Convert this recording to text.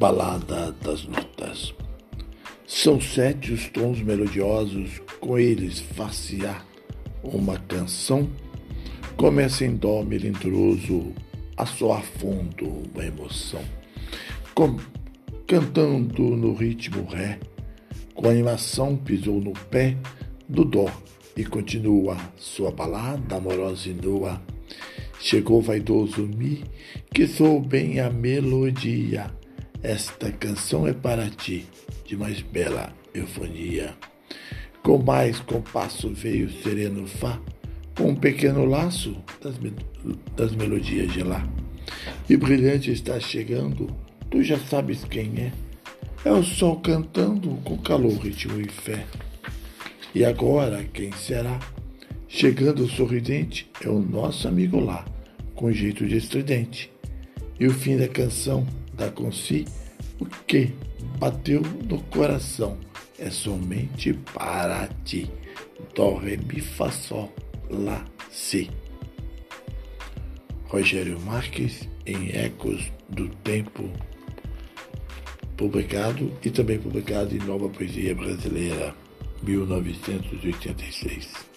Balada das Notas. São sete os tons melodiosos, com eles facear uma canção. Começa em dó melindroso, a soar fundo uma emoção. Com, cantando no ritmo ré, com animação pisou no pé do dó e continua sua balada amorosa e nua. Chegou vaidoso mi, que sou bem a melodia esta canção é para ti, de mais bela eufonia. Com mais compasso veio sereno Fá, com um pequeno laço das, das melodias de lá. E brilhante está chegando, tu já sabes quem é. É o sol cantando com calor, ritmo e fé. E agora, quem será? Chegando sorridente é o nosso amigo lá, com jeito de estridente. E o fim da canção com si o que bateu no coração é somente para ti. Dó, ré, mi, fá, sol, lá, si. Rogério Marques, em Ecos do Tempo, publicado e também publicado em Nova Poesia Brasileira, 1986.